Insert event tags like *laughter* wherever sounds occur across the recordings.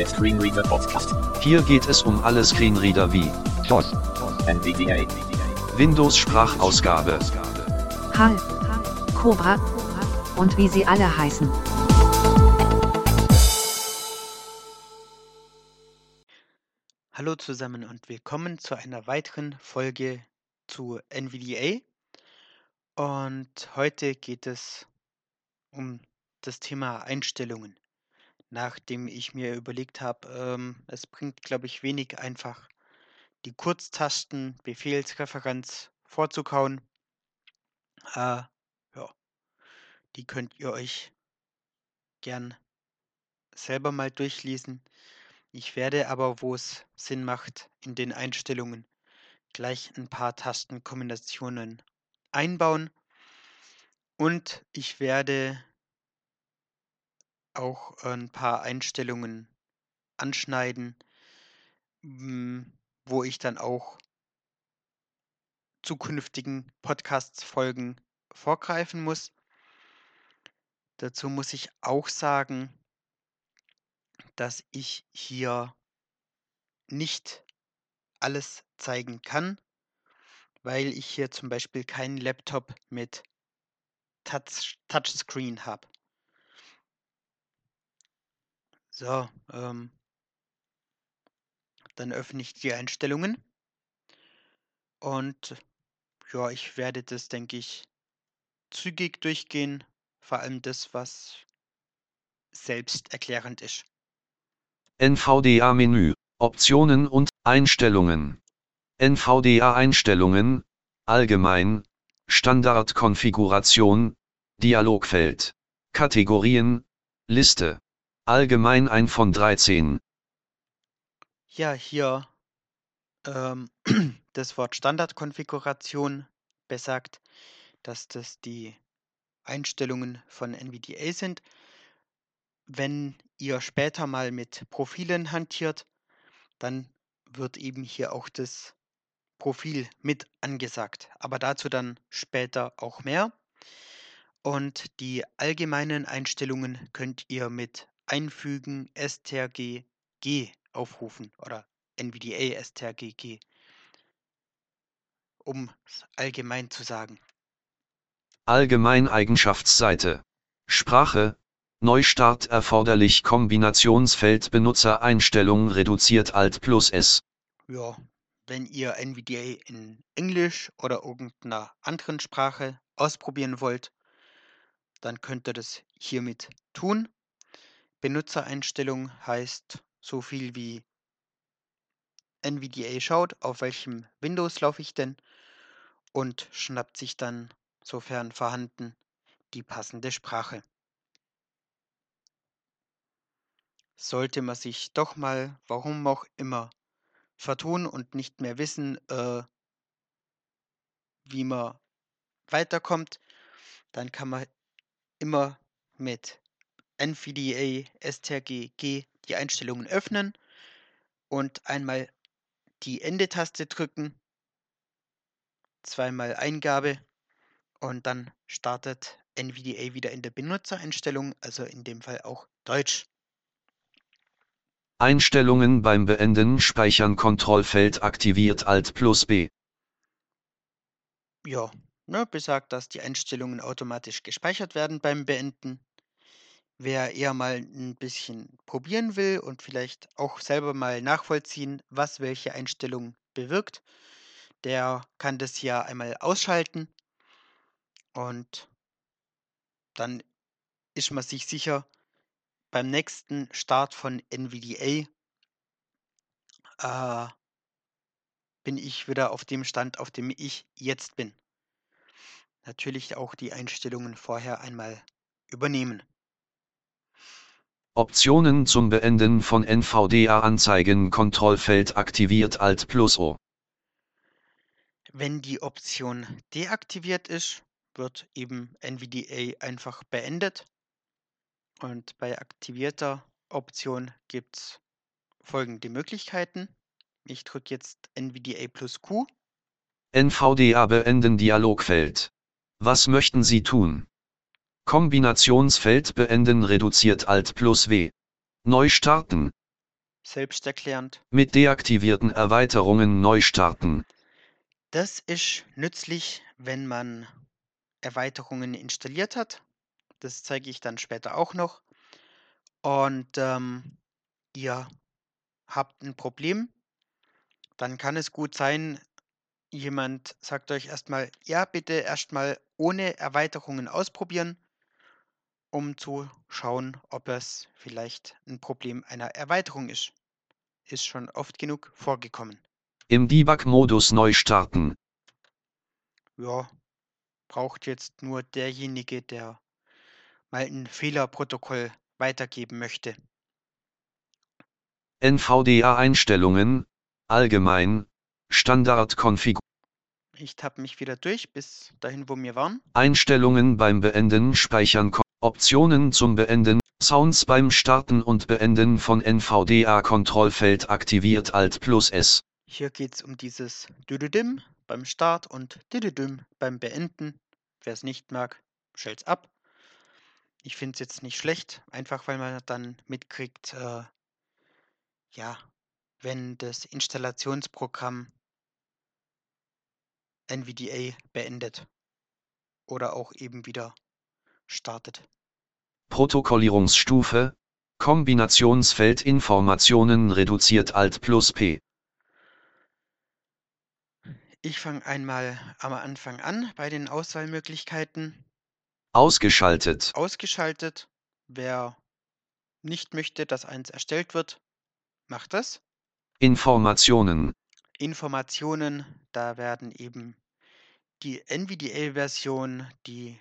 Der Screenreader Podcast. Hier geht es um alle Screenreader wie DOS. NVDA. Windows Sprachausgabe, HAL, Cobra und wie sie alle heißen. Hallo zusammen und willkommen zu einer weiteren Folge zu NVDA. Und heute geht es um das Thema Einstellungen. Nachdem ich mir überlegt habe, ähm, es bringt, glaube ich, wenig einfach die Kurztasten Befehlsreferenz vorzukauen. Äh, ja, die könnt ihr euch gern selber mal durchlesen. Ich werde aber, wo es Sinn macht, in den Einstellungen gleich ein paar Tastenkombinationen einbauen. Und ich werde auch ein paar Einstellungen anschneiden, mm, wo ich dann auch zukünftigen Podcasts-Folgen vorgreifen muss. Dazu muss ich auch sagen, dass ich hier nicht alles zeigen kann, weil ich hier zum Beispiel keinen Laptop mit Touch Touchscreen habe. So, ähm, dann öffne ich die Einstellungen und ja, ich werde das, denke ich, zügig durchgehen, vor allem das, was selbsterklärend ist. NVDA-Menü, Optionen und Einstellungen. NVDA-Einstellungen, Allgemein, Standardkonfiguration, Dialogfeld, Kategorien, Liste. Allgemein ein von 13. Ja, hier ähm, *clears throat* das Wort Standardkonfiguration besagt, dass das die Einstellungen von NVDA sind. Wenn ihr später mal mit Profilen hantiert, dann wird eben hier auch das Profil mit angesagt. Aber dazu dann später auch mehr. Und die allgemeinen Einstellungen könnt ihr mit Einfügen strg G aufrufen oder NVDA strg G, um es allgemein zu sagen. Allgemein Eigenschaftsseite. Sprache. Neustart erforderlich Kombinationsfeld Benutzereinstellung reduziert Alt plus S. Ja, wenn ihr NVDA in Englisch oder irgendeiner anderen Sprache ausprobieren wollt, dann könnt ihr das hiermit tun. Benutzereinstellung heißt so viel wie NVDA schaut, auf welchem Windows laufe ich denn und schnappt sich dann, sofern vorhanden, die passende Sprache. Sollte man sich doch mal, warum auch immer, vertun und nicht mehr wissen, äh, wie man weiterkommt, dann kann man immer mit NVDA strg G die Einstellungen öffnen und einmal die Ende-Taste drücken, zweimal Eingabe und dann startet NVDA wieder in der Benutzereinstellung, also in dem Fall auch Deutsch. Einstellungen beim Beenden Speichern Kontrollfeld aktiviert Alt plus B. Ja, ne, besagt, dass die Einstellungen automatisch gespeichert werden beim Beenden. Wer eher mal ein bisschen probieren will und vielleicht auch selber mal nachvollziehen, was welche Einstellung bewirkt, der kann das hier einmal ausschalten und dann ist man sich sicher, beim nächsten Start von NVDA äh, bin ich wieder auf dem Stand, auf dem ich jetzt bin. Natürlich auch die Einstellungen vorher einmal übernehmen. Optionen zum Beenden von NVDA-Anzeigen Kontrollfeld aktiviert Alt plus O. Wenn die Option deaktiviert ist, wird eben NVDA einfach beendet. Und bei aktivierter Option gibt es folgende Möglichkeiten. Ich drücke jetzt NVDA plus Q. NVDA beenden Dialogfeld. Was möchten Sie tun? Kombinationsfeld beenden reduziert Alt plus W. Neu starten. selbsterklärend. Mit deaktivierten Erweiterungen neu starten. Das ist nützlich, wenn man Erweiterungen installiert hat. Das zeige ich dann später auch noch. Und ähm, ihr habt ein Problem, dann kann es gut sein, jemand sagt euch erstmal, ja, bitte erstmal ohne Erweiterungen ausprobieren, um zu schauen, ob es vielleicht ein Problem einer Erweiterung ist. Ist schon oft genug vorgekommen. Im Debug-Modus neu starten. Ja, braucht jetzt nur derjenige, der mal ein Fehlerprotokoll weitergeben möchte. NVDA-Einstellungen, allgemein, Standardkonfiguration. Ich tappe mich wieder durch bis dahin, wo wir waren. Einstellungen beim Beenden speichern. Optionen zum Beenden. Sounds beim Starten und Beenden von NVDA-Kontrollfeld aktiviert Alt plus S. Hier geht es um dieses Düdüdüm beim Start und Düdüdüm beim Beenden. Wer es nicht mag, stellt's ab. Ich finde es jetzt nicht schlecht, einfach weil man dann mitkriegt, äh, ja, wenn das Installationsprogramm NVDA beendet oder auch eben wieder startet. Protokollierungsstufe. Kombinationsfeld Informationen reduziert Alt plus P. Ich fange einmal am Anfang an bei den Auswahlmöglichkeiten. Ausgeschaltet. Ausgeschaltet. Wer nicht möchte, dass eins erstellt wird, macht das. Informationen. Informationen, da werden eben die NVDA-Version, die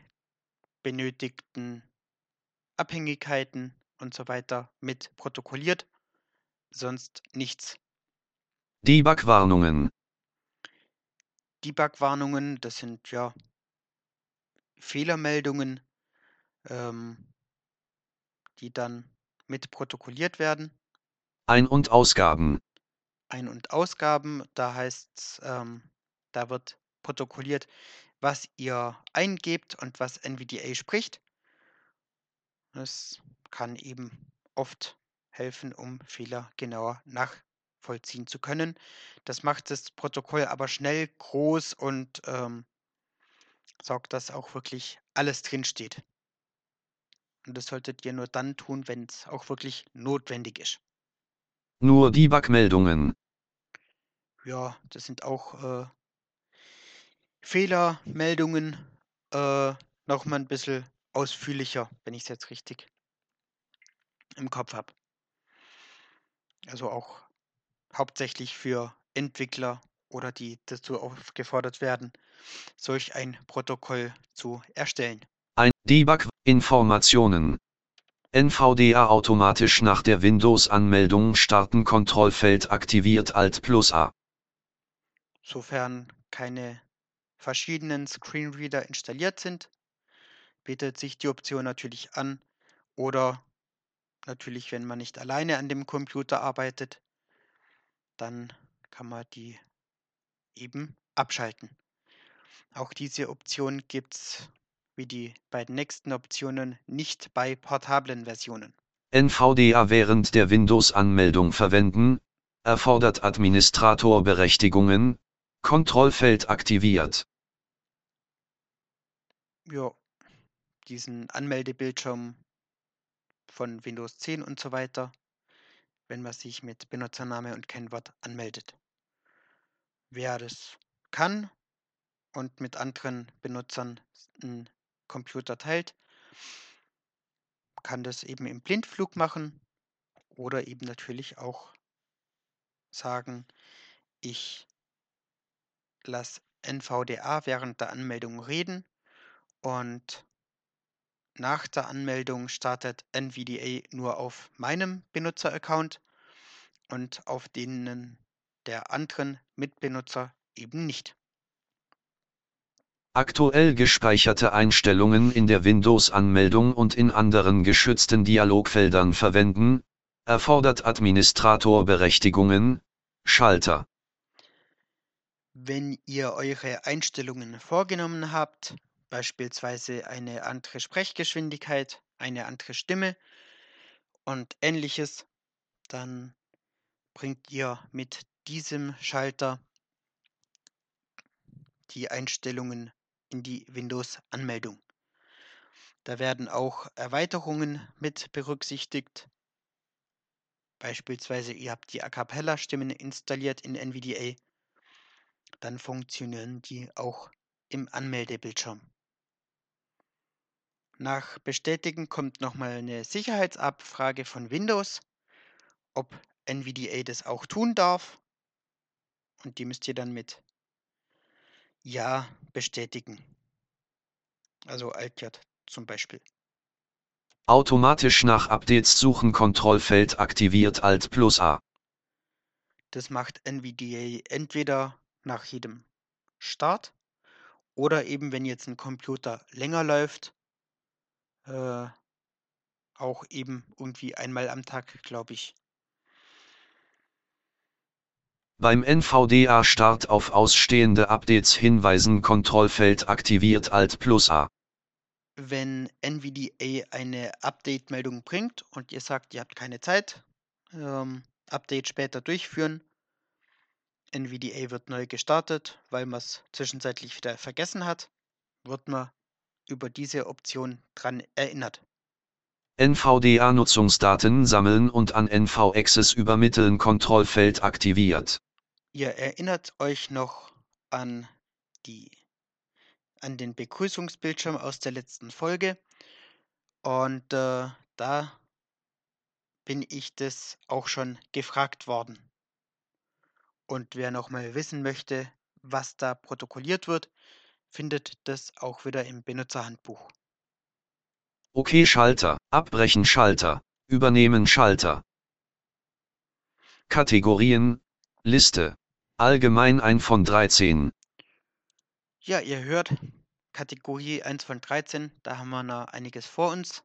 benötigten Abhängigkeiten und so weiter mit protokolliert, sonst nichts. Debug-Warnungen. Debug-Warnungen, das sind ja Fehlermeldungen, ähm, die dann mit protokolliert werden. Ein- und Ausgaben. Ein- und Ausgaben, da heißt ähm, da wird protokolliert, was ihr eingebt und was NVDA spricht. Das kann eben oft helfen, um Fehler genauer nachvollziehen zu können. Das macht das Protokoll aber schnell groß und ähm, sorgt, dass auch wirklich alles drinsteht. Und das solltet ihr nur dann tun, wenn es auch wirklich notwendig ist. Nur Debug-Meldungen. Ja, das sind auch äh, Fehlermeldungen äh, nochmal ein bisschen ausführlicher, wenn ich es jetzt richtig im Kopf habe. Also auch hauptsächlich für Entwickler oder die dazu aufgefordert werden, solch ein Protokoll zu erstellen. Ein Debug-Informationen. NVDA automatisch nach der Windows-Anmeldung starten Kontrollfeld aktiviert Alt plus A. Sofern keine verschiedenen Screenreader installiert sind, bietet sich die Option natürlich an oder natürlich, wenn man nicht alleine an dem Computer arbeitet, dann kann man die eben abschalten. Auch diese Option gibt es wie die beiden nächsten Optionen nicht bei portablen Versionen. NVDA während der Windows-Anmeldung verwenden, erfordert Administratorberechtigungen, Kontrollfeld aktiviert. Ja, diesen Anmeldebildschirm von Windows 10 und so weiter, wenn man sich mit Benutzername und Kennwort anmeldet. Wer das kann und mit anderen Benutzern einen Computer teilt, kann das eben im Blindflug machen oder eben natürlich auch sagen, ich lasse NVDA während der Anmeldung reden und nach der Anmeldung startet NVDA nur auf meinem Benutzeraccount und auf denen der anderen Mitbenutzer eben nicht. Aktuell gespeicherte Einstellungen in der Windows-Anmeldung und in anderen geschützten Dialogfeldern verwenden, erfordert Administratorberechtigungen, Schalter. Wenn ihr eure Einstellungen vorgenommen habt, beispielsweise eine andere Sprechgeschwindigkeit, eine andere Stimme und ähnliches, dann bringt ihr mit diesem Schalter die Einstellungen in die Windows-Anmeldung. Da werden auch Erweiterungen mit berücksichtigt. Beispielsweise ihr habt die A Cappella Stimmen installiert in NVDA. Dann funktionieren die auch im Anmeldebildschirm. Nach Bestätigen kommt nochmal eine Sicherheitsabfrage von Windows, ob NVDA das auch tun darf. Und die müsst ihr dann mit Ja bestätigen. Also Alt-J zum Beispiel. Automatisch nach Updates suchen Kontrollfeld aktiviert Alt plus A. Das macht NVDA entweder nach jedem Start oder eben wenn jetzt ein Computer länger läuft, äh, auch eben irgendwie einmal am Tag, glaube ich. Beim NVDA-Start auf ausstehende Updates hinweisen Kontrollfeld aktiviert Alt plus A. Wenn NVDA eine Update-Meldung bringt und ihr sagt, ihr habt keine Zeit, ähm, Update später durchführen, NVDA wird neu gestartet, weil man es zwischenzeitlich wieder vergessen hat, wird man über diese Option dran erinnert. NVDA-Nutzungsdaten sammeln und an NV-Access übermitteln Kontrollfeld aktiviert. Ihr erinnert euch noch an die an den Begrüßungsbildschirm aus der letzten Folge und äh, da bin ich das auch schon gefragt worden. Und wer noch mal wissen möchte, was da protokolliert wird, findet das auch wieder im Benutzerhandbuch. OK Schalter, Abbrechen Schalter, Übernehmen Schalter. Kategorien, Liste. Allgemein ein von 13. Ja, ihr hört, Kategorie 1 von 13, da haben wir noch einiges vor uns.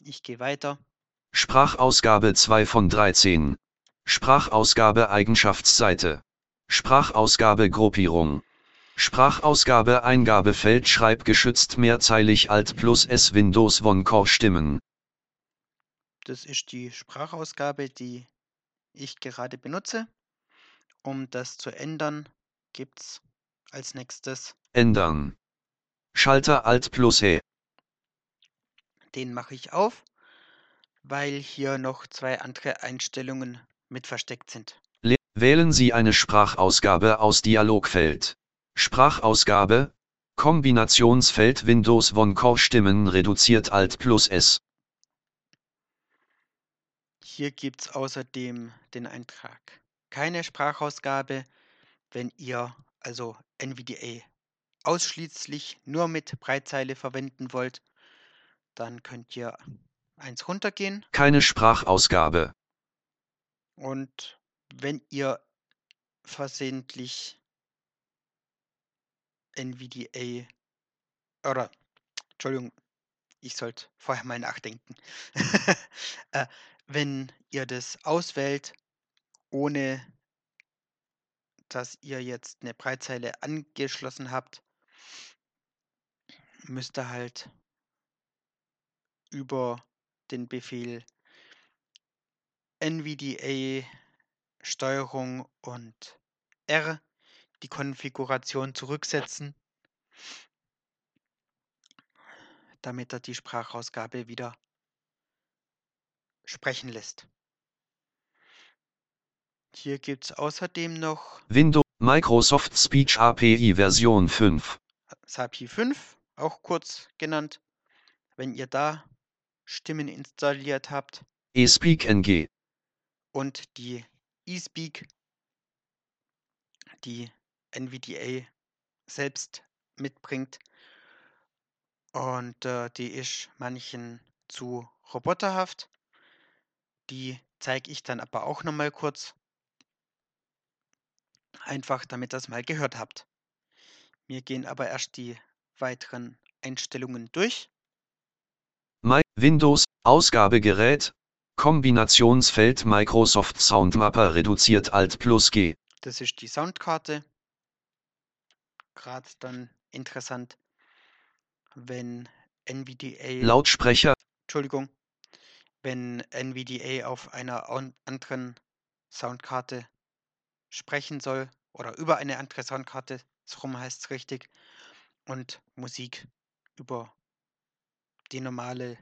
Ich gehe weiter. Sprachausgabe 2 von 13. Sprachausgabe Eigenschaftsseite. Sprachausgabe Gruppierung. Sprachausgabe Eingabefeld schreibgeschützt mehrzeilig Alt plus S Windows One Stimmen. Das ist die Sprachausgabe, die ich gerade benutze. Um das zu ändern, gibt es als nächstes Ändern. Schalter Alt plus E. Den mache ich auf, weil hier noch zwei andere Einstellungen mit versteckt sind. Wählen Sie eine Sprachausgabe aus Dialogfeld. Sprachausgabe, Kombinationsfeld Windows One Core Stimmen reduziert Alt plus S. Hier gibt es außerdem den Eintrag keine Sprachausgabe, wenn ihr also NVDA ausschließlich nur mit Breitzeile verwenden wollt, dann könnt ihr eins runtergehen. Keine Sprachausgabe. Und wenn ihr versehentlich NVDA oder Entschuldigung, ich sollte vorher mal nachdenken. *laughs* äh, wenn ihr das auswählt, ohne dass ihr jetzt eine Breitzeile angeschlossen habt, müsst ihr halt über den Befehl NVDA Steuerung und R die Konfiguration zurücksetzen, damit er die Sprachausgabe wieder sprechen lässt. Hier gibt es außerdem noch Windows Microsoft Speech API Version 5. SAPI 5, auch kurz genannt. Wenn ihr da Stimmen installiert habt eSpeak NG. Und die eSpeak, die NVDA selbst mitbringt. Und äh, die ist manchen zu roboterhaft. Die zeige ich dann aber auch nochmal kurz. Einfach damit ihr das mal gehört habt. Wir gehen aber erst die weiteren Einstellungen durch. My Windows Ausgabegerät Kombinationsfeld Microsoft Soundmapper reduziert Alt plus G. Das ist die Soundkarte. Gerade dann interessant, wenn NVDA, Lautsprecher Entschuldigung, wenn NVDA auf einer an- anderen Soundkarte sprechen soll oder über eine andere Soundkarte, so rum heißt es richtig, und Musik über die normale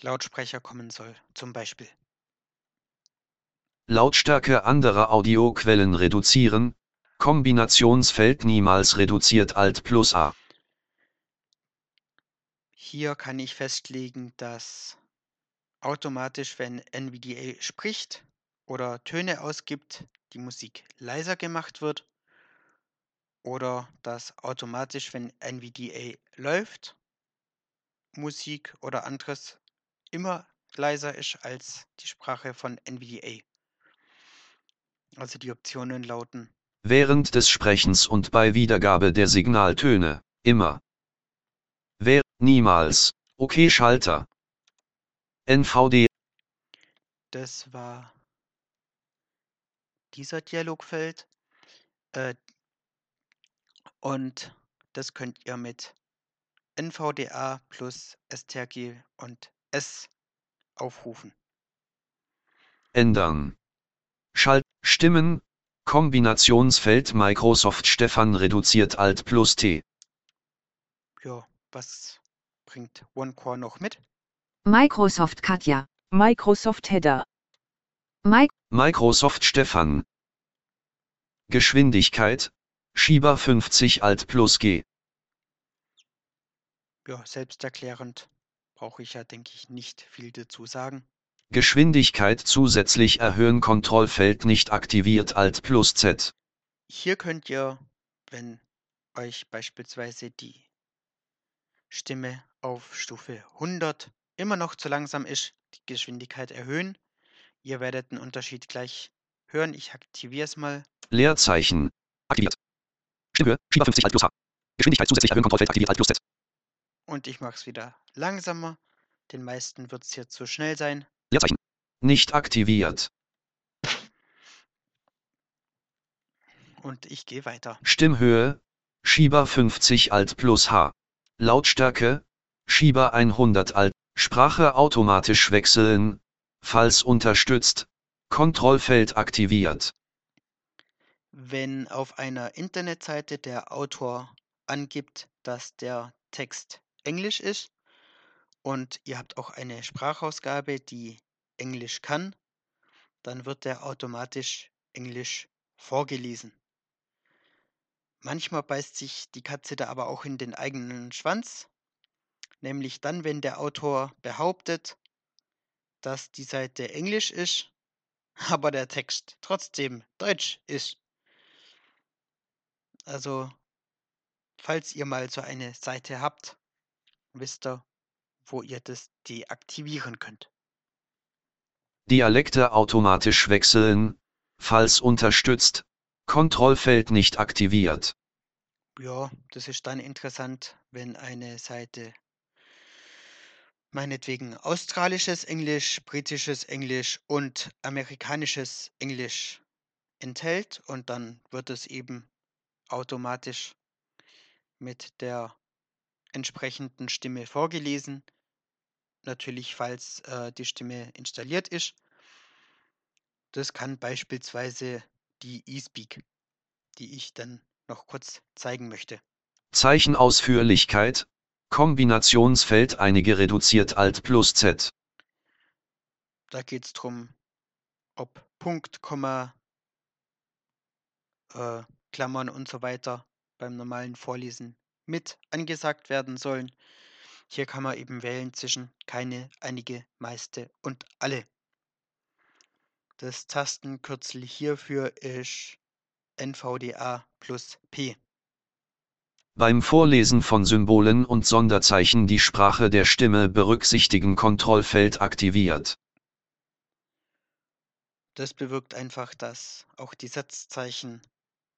Lautsprecher kommen soll, zum Beispiel. Lautstärke anderer Audioquellen reduzieren, Kombinationsfeld niemals reduziert Alt plus A. Hier kann ich festlegen, dass automatisch, wenn NVDA spricht oder Töne ausgibt, die Musik leiser gemacht wird oder dass automatisch, wenn NVDA läuft, Musik oder anderes immer leiser ist als die Sprache von NVDA. Also die Optionen lauten Während des Sprechens und bei Wiedergabe der Signaltöne, immer. Wer, niemals, okay Schalter. NVD, Das war dieser Dialogfeld. Äh, und das könnt ihr mit NVDA plus STRG und S aufrufen. ändern. Schalt, Stimmen, Kombinationsfeld Microsoft Stefan reduziert Alt plus T. Ja, was bringt OneCore noch mit? Microsoft Katja, Microsoft Header, Mi Microsoft Stefan. Geschwindigkeit, Schieber 50 Alt plus G. Ja, selbsterklärend brauche ich ja, denke ich, nicht viel dazu sagen. Geschwindigkeit zusätzlich erhöhen Kontrollfeld nicht aktiviert Alt plus Z. Hier könnt ihr, wenn euch beispielsweise die Stimme auf Stufe 100 immer noch zu langsam ist, die Geschwindigkeit erhöhen. Ihr werdet den Unterschied gleich hören. Ich aktiviere es mal. Leerzeichen. Aktiviert. Stimmhöhe, Schieber 50 Alt plus H. Geschwindigkeit zusätzlich erhöhen Kontrollfeld aktiviert Alt plus Z. Und ich mache es wieder langsamer. Den meisten wird es hier zu schnell sein. Leerzeichen. Nicht aktiviert. Und ich gehe weiter. Stimmhöhe, Schieber 50 Alt plus H. Lautstärke, Schieber 100 Alt. Sprache automatisch wechseln, falls unterstützt. Kontrollfeld aktiviert. Wenn auf einer Internetseite der Autor angibt, dass der Text Englisch ist und ihr habt auch eine Sprachausgabe, die Englisch kann, dann wird der automatisch Englisch vorgelesen. Manchmal beißt sich die Katze da aber auch in den eigenen Schwanz, nämlich dann, wenn der Autor behauptet, dass die Seite Englisch ist, *laughs* aber der Text trotzdem Deutsch ist. Also, falls ihr mal so eine Seite habt, wisst ihr, wo ihr das deaktivieren könnt. Dialekte automatisch wechseln, falls unterstützt. Kontrollfeld nicht aktiviert. Ja, das ist dann interessant, wenn eine Seite meinetwegen australisches Englisch, britisches Englisch und amerikanisches Englisch enthält und dann wird es eben automatisch mit der entsprechenden Stimme vorgelesen. Natürlich, falls äh, die Stimme installiert ist. Das kann beispielsweise die eSpeak, die ich dann noch kurz zeigen möchte. Zeichenausführlichkeit, Kombinationsfeld einige reduziert Alt plus Z. Da geht es darum, ob Punkt, Komma, äh, Klammern und so weiter beim normalen Vorlesen mit angesagt werden sollen. Hier kann man eben wählen zwischen keine, einige, meiste und alle. Das Tastenkürzel hierfür ist NVDA plus P. Beim Vorlesen von Symbolen und Sonderzeichen die Sprache der Stimme berücksichtigen Kontrollfeld aktiviert. Das bewirkt einfach, dass auch die Satzzeichen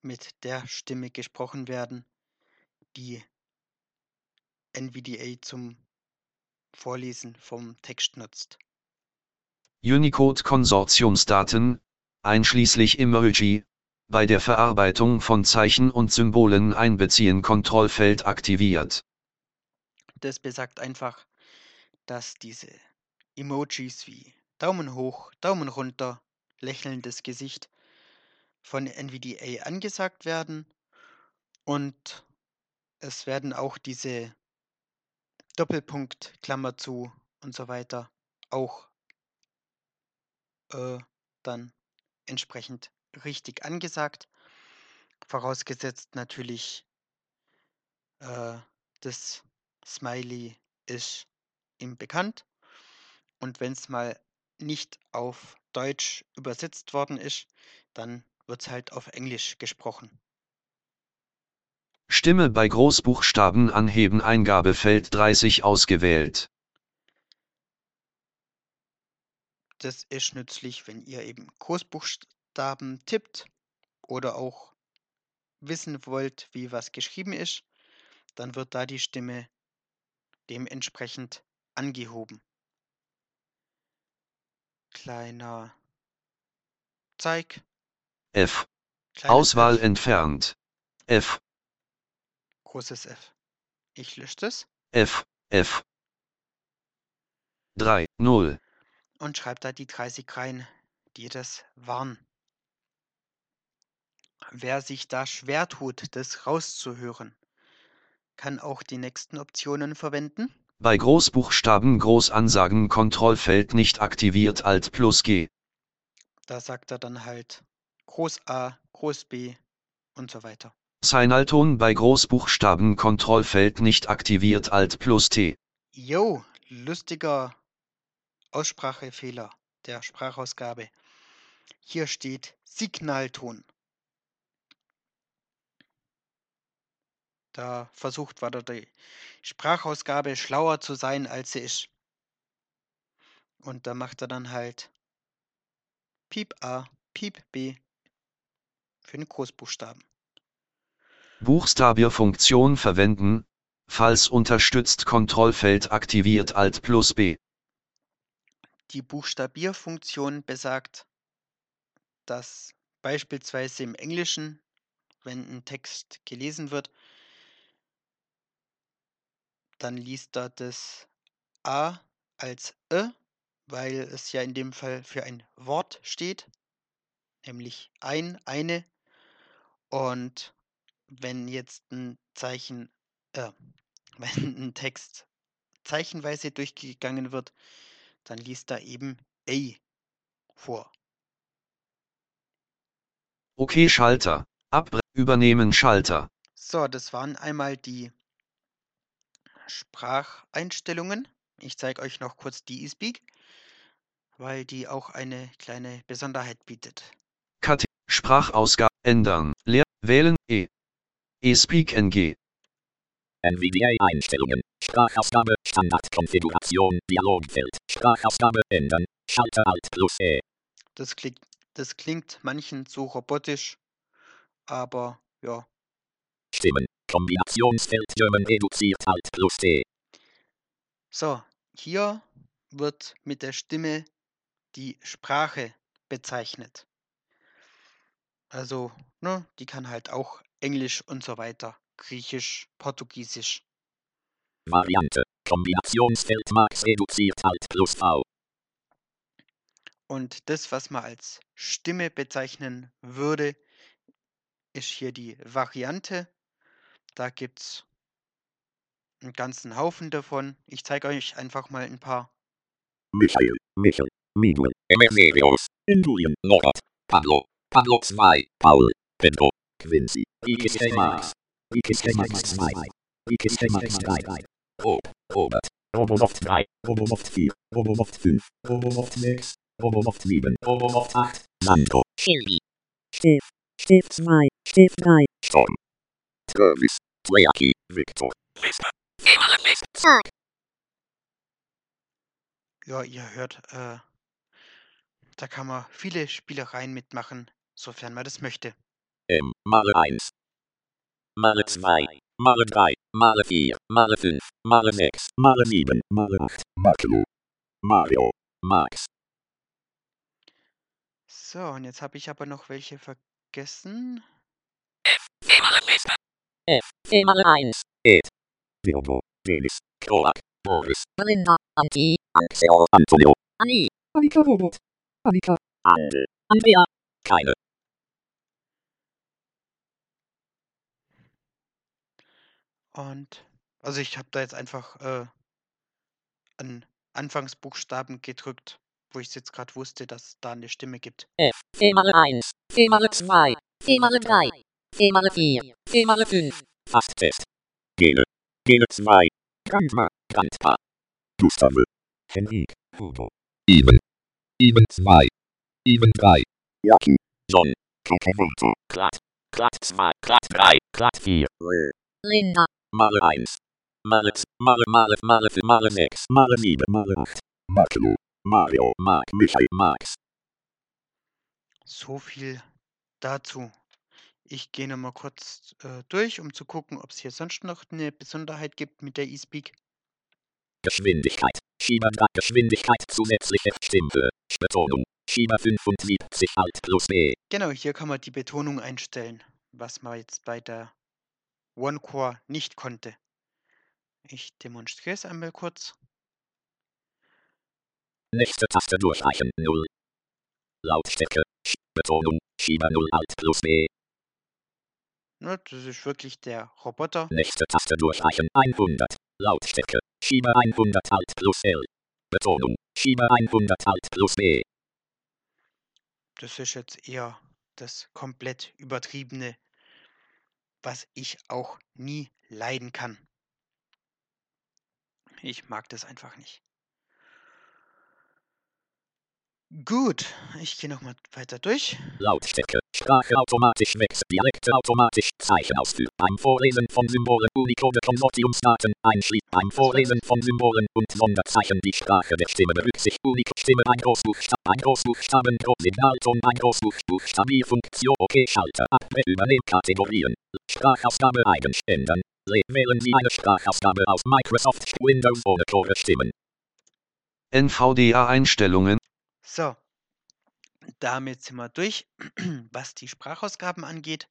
mit der Stimme gesprochen werden, die NVDA zum Vorlesen vom Text nutzt. Unicode-Konsortiumsdaten, einschließlich Emoji, bei der Verarbeitung von Zeichen und Symbolen einbeziehen Kontrollfeld aktiviert. Das besagt einfach, dass diese Emojis wie Daumen hoch, Daumen runter, lächelndes Gesicht von NVDA angesagt werden. Und es werden auch diese Doppelpunkt, Klammer zu und so weiter auch äh, dann entsprechend richtig angesagt. Vorausgesetzt natürlich, äh, das Smiley ist ihm bekannt. Und wenn es mal nicht auf Deutsch übersetzt worden ist, dann wird es halt auf Englisch gesprochen. Stimme bei Großbuchstaben anheben Eingabefeld 30 ausgewählt. Das ist nützlich, wenn ihr eben Großbuchstaben tippt oder auch wissen wollt, wie was geschrieben ist, dann wird da die Stimme dementsprechend angehoben. Kleiner Zeig. F. kleines Auswahl F, entfernt. F. großes F. Ich lösche das F. F. 3, 0. und schreibe da die 30 rein, die das waren. Wer sich da schwer tut, das rauszuhören, kann auch die nächsten Optionen verwenden. Bei Großbuchstaben Großansagen Kontrollfeld nicht aktiviert Alt plus G. Da sagt er dann halt Groß A, Groß B und so weiter. Signalton bei Großbuchstaben Kontrollfeld nicht aktiviert Alt plus T. Jo, lustiger Aussprachefehler der Sprachausgabe. Hier steht Signalton. Da versucht war die Sprachausgabe schlauer zu sein, als sie ist. Und da macht er dann halt Piep A, Piep B für den Großbuchstaben. Buchstabierfunktion verwenden, falls unterstützt Kontrollfeld aktiviert Alt plus B. Die Buchstabierfunktion besagt, dass beispielsweise im Englischen, wenn ein Text gelesen wird, dann liest er das A als Ä, weil es ja in dem Fall für ein Wort steht, nämlich ein, eine. Und wenn jetzt ein Zeichen, äh, *laughs* wenn ein Text zeichenweise durchgegangen wird, dann liest er eben A vor. OK Schalter. Abre übernehmen Schalter. So, das waren einmal die Spracheinstellungen. Ich zeige euch noch kurz die eSpeak, weil die auch eine kleine Besonderheit bietet. KT Sprachausgabe ändern. Leer wählen E. eSpeak NG. NVDA-Einstellungen. Sprachausgabe, Standardkonfiguration, Dialogfeld. Sprachausgabe ändern. Schalter Alt plus E. Das klingt, das klingt manchen zu robotisch, aber ja, Stimmen. Kombinationsfeld German reduziert Alt plus T. So, hier wird mit der Stimme die Sprache bezeichnet. Also, ne, die kann halt auch Englisch und so weiter, Griechisch, Portugiesisch. Variante. Kombinationsfeld Max reduziert Alt plus V. Und das, was man als Stimme bezeichnen würde, ist hier die Variante. Da gibt es einen ganzen Haufen davon. Ich zeige euch einfach mal ein paar. Michael, Michel, Miguel, Emeterios, Julian, Norbert, Pablo, Pablo 2, Paul, Pedro, Quincy, Rikis Max, Rikis Max 2, Rikis Max 3, Rob, Robert, Robosoft 3, Robosoft 4, Robosoft 5, Robosoft 6, Robosoft 7, Robosoft 8, Sandro, Shelby. Stift. Stift 2. Stift 3. Storm, Travis, Twayaki, Victor, Zack. Ja, ihr hört, äh, da kann man viele Spielereien mitmachen, sofern man das möchte. M, Male 1, Male 2, Male 3, Male 4, Male 5, Male 6, Male 7, Male 8, Mario, Mario, Max, So, und jetzt habe ich aber noch welche vergessen. F. Mal 1. Virgo, Denis, Kroak, Boris, Belinda. Anti. Axel, Antonio, Annie. Annika Robot. Annika. Ande, Andrea, Keine. Und also ich habe da jetzt einfach äh, an Anfangsbuchstaben gedrückt, wo ich jetzt gerade wusste, dass es da eine Stimme gibt. F, E mal 1, E mal 2, E mal 3, E mal 4, E mal 5, Fasttest. Gene. Gene 2. Grandma. Grandpa. Gustave. Henrik. Hugo. Even. Even 2. Even 3. Jackie. John. Kakamoto. Glatt. Glatt 2. Glatt 3. Glatt 4. Linda, Male 1. Male 2. Male Male Male Male 6. Male 7. Male 8. Maklo. Mario. Mark. Michael. Max. So viel dazu. Ich gehe nochmal kurz äh, durch, um zu gucken, ob es hier sonst noch eine Besonderheit gibt mit der eSpeak. Geschwindigkeit. Schieber 3. Geschwindigkeit zusätzliche Stimme. Betonung. Schieber 75 Alt plus B. Genau, hier kann man die Betonung einstellen, was man jetzt bei der OneCore nicht konnte. Ich demonstriere es einmal kurz. Nächste Taste durchreichen 0. Lautstärke. Sch Betonung. Schieber 0 Alt plus B. Ne, das ist wirklich der Roboter. Nächste Taste durchreichen 100. Lautstärke. Schieber 100 Alt plus L. Betonung. Schieber 100 Alt plus B. Das ist jetzt eher das komplett übertriebene, was ich auch nie leiden kann. Ich mag das einfach nicht. Gut, ich gehe nochmal weiter durch. Lautstärke. Sprache automatisch wächst. Dialekte automatisch. Zeichen ausführen. Beim Vorlesen von Symbolen. Unicode Konsortiumsdaten. Einschließen. Beim Vorlesen von Symbolen und Sonderzeichen. Die Sprache der Stimme berücksichtigt. Unicode Stimme. Ein Großbuchstaben. Ein Großbuchstaben. Signalton. Ein Großbuchstabierfunktion. OK. Schalter. Abre. Übernehmen Kategorien. Sprachausgabe eigen. Ändern. Le- Wählen Sie eine Sprachausgabe aus Microsoft Windows ohne Core Stimmen. NVDA-Einstellungen, So, damit sind wir durch, *clears throat* was die Sprachausgaben angeht.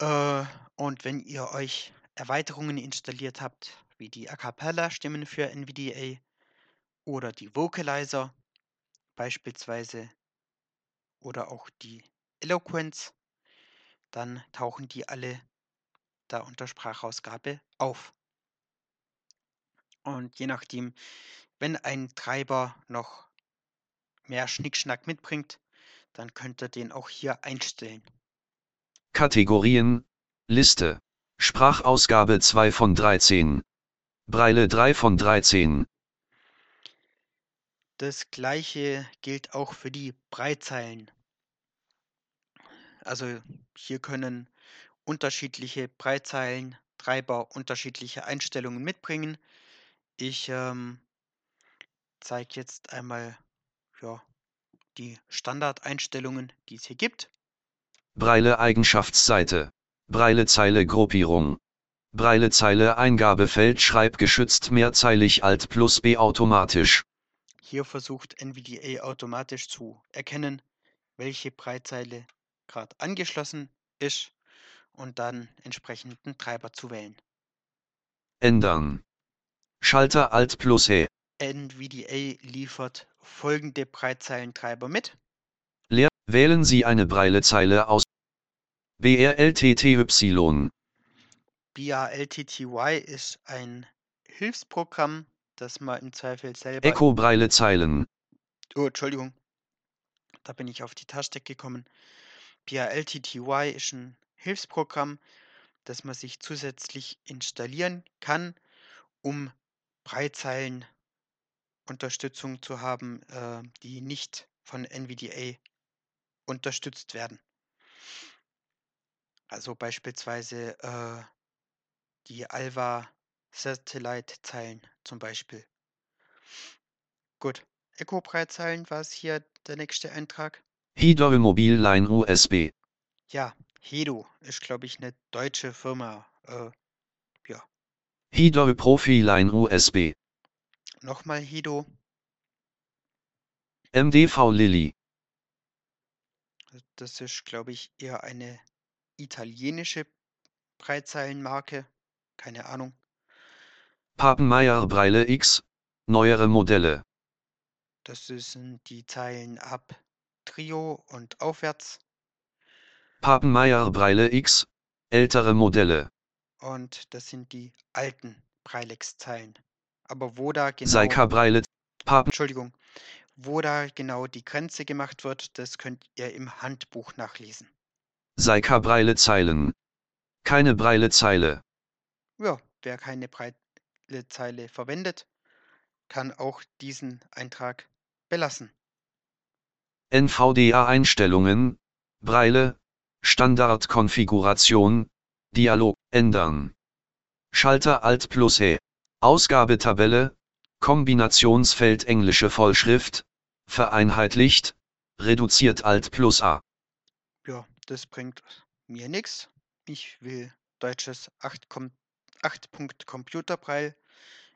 Äh, und wenn ihr euch Erweiterungen installiert habt, wie die A Cappella-Stimmen für NVDA oder die Vocalizer beispielsweise oder auch die Eloquence, dann tauchen die alle da unter Sprachausgabe auf. Und je nachdem, wenn ein Treiber noch mehr Schnickschnack mitbringt, dann könnt ihr den auch hier einstellen. Kategorien, Liste, Sprachausgabe 2 von 13, Breile 3 von 13, Das gleiche gilt auch für die Breitzeilen. Also hier können unterschiedliche Breitzeilen Treiber unterschiedliche Einstellungen mitbringen. Ich ähm, zeige jetzt einmal ja, die Standardeinstellungen, die es hier gibt. Breile Eigenschaftsseite, Breile Zeile Gruppierung, Breile Zeile Eingabefeld schreibgeschützt mehrzeilig Alt plus B automatisch, Hier versucht NVDA automatisch zu erkennen, welche Breitzeile gerade angeschlossen ist und dann entsprechenden Treiber zu wählen. ändern. Schalter Alt plus E, NVDA liefert folgende Breitzeilentreiber mit. leer, wählen Sie eine Breilezeile aus. BRLTTY, BRLTTY ist ein Hilfsprogramm, das man im Zweifel selber. Echo Breilezeilen, Oh, Entschuldigung. Da bin ich auf die Taste gekommen. PRLTTY ist ein Hilfsprogramm, das man sich zusätzlich installieren kann, um Breitzeilen Unterstützung zu haben, äh, die nicht von NVDA unterstützt werden. Also beispielsweise äh, die Alva Satellite Zeilen zum Beispiel. Gut. Echo Breitzeilen war es hier der nächste Eintrag. Hidor Mobilline USB, Ja, Hedo ist, glaube ich, eine deutsche Firma. Äh, Hidor Profiline USB, Nochmal Hedo. MDV Lilly, Das ist, glaube ich, eher eine italienische Breitzeilenmarke. Keine Ahnung. Papenmeier Breile X, neuere Modelle, Das sind die Zeilen ab Trio und aufwärts. Papenmeier Breile X, ältere Modelle. Und das sind die alten Breilex-Zeilen. Aber wo da genau, Seika Breile, Papen, Entschuldigung, wo da genau die Grenze gemacht wird, das könnt ihr im Handbuch nachlesen. Seika Breile Zeilen. Keine Breile Zeile. Ja, wer keine Breilezeile verwendet, kann auch diesen Eintrag belassen. NVDA-Einstellungen, Breile, Standardkonfiguration, Dialog, ändern. Schalter Alt plus E. Ausgabetabelle, Kombinationsfeld englische Vollschrift, vereinheitlicht, reduziert Alt plus A. Ja, das bringt mir nichts. Ich will deutsches 8 Kom 8 Punkt Computerbraille.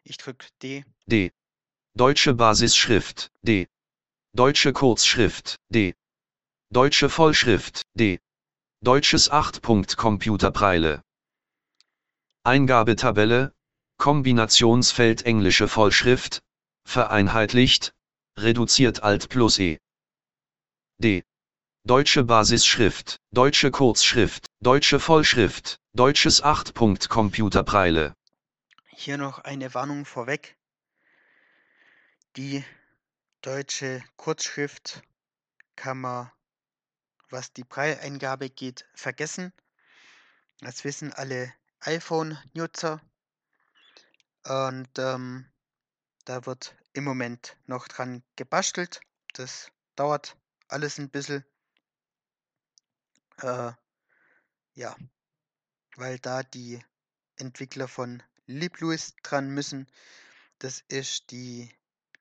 Ich drücke D. D. Deutsche Basisschrift, D. Deutsche Kurzschrift, D. Deutsche Vollschrift, D. Deutsches 8-Punkt Computerpreile. Eingabetabelle, Kombinationsfeld englische Vollschrift, vereinheitlicht, reduziert Alt plus E. D. Deutsche Basisschrift, Deutsche Kurzschrift, Deutsche Vollschrift, Deutsches 8-Punkt Computerpreile. Hier noch eine Warnung vorweg. Die deutsche Kurzschrift kann man, was die Braille-Eingabe geht, vergessen. Das wissen alle iPhone-Nutzer. Und ähm, da wird im Moment noch dran gebastelt. Das dauert alles ein bisschen. Äh, ja, weil da die Entwickler von LibLouis dran müssen. Das ist die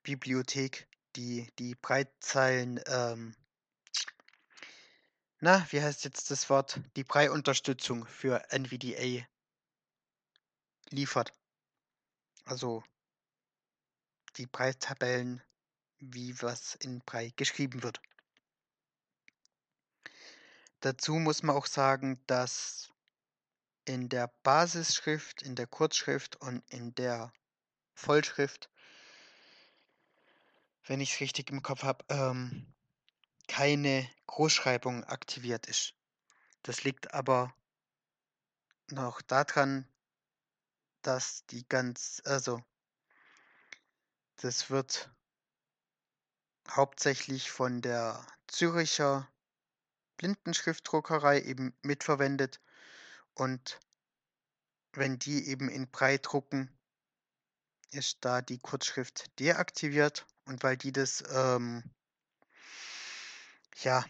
Bibliothek, die die Breitzeilen, ähm, na, wie heißt jetzt das Wort? Die Brei-Unterstützung für NVDA liefert. Also die Breitabellen, wie was in Brei geschrieben wird. Dazu muss man auch sagen, dass in der Basisschrift, in der Kurzschrift und in der Vollschrift, wenn ich es richtig im Kopf habe, ähm, keine Großschreibung aktiviert ist. Das liegt aber noch daran, dass die ganz, also das wird hauptsächlich von der Züricher Blindenschriftdruckerei eben mitverwendet und wenn die eben in Brei drucken, ist da die Kurzschrift deaktiviert und weil die das ähm, ja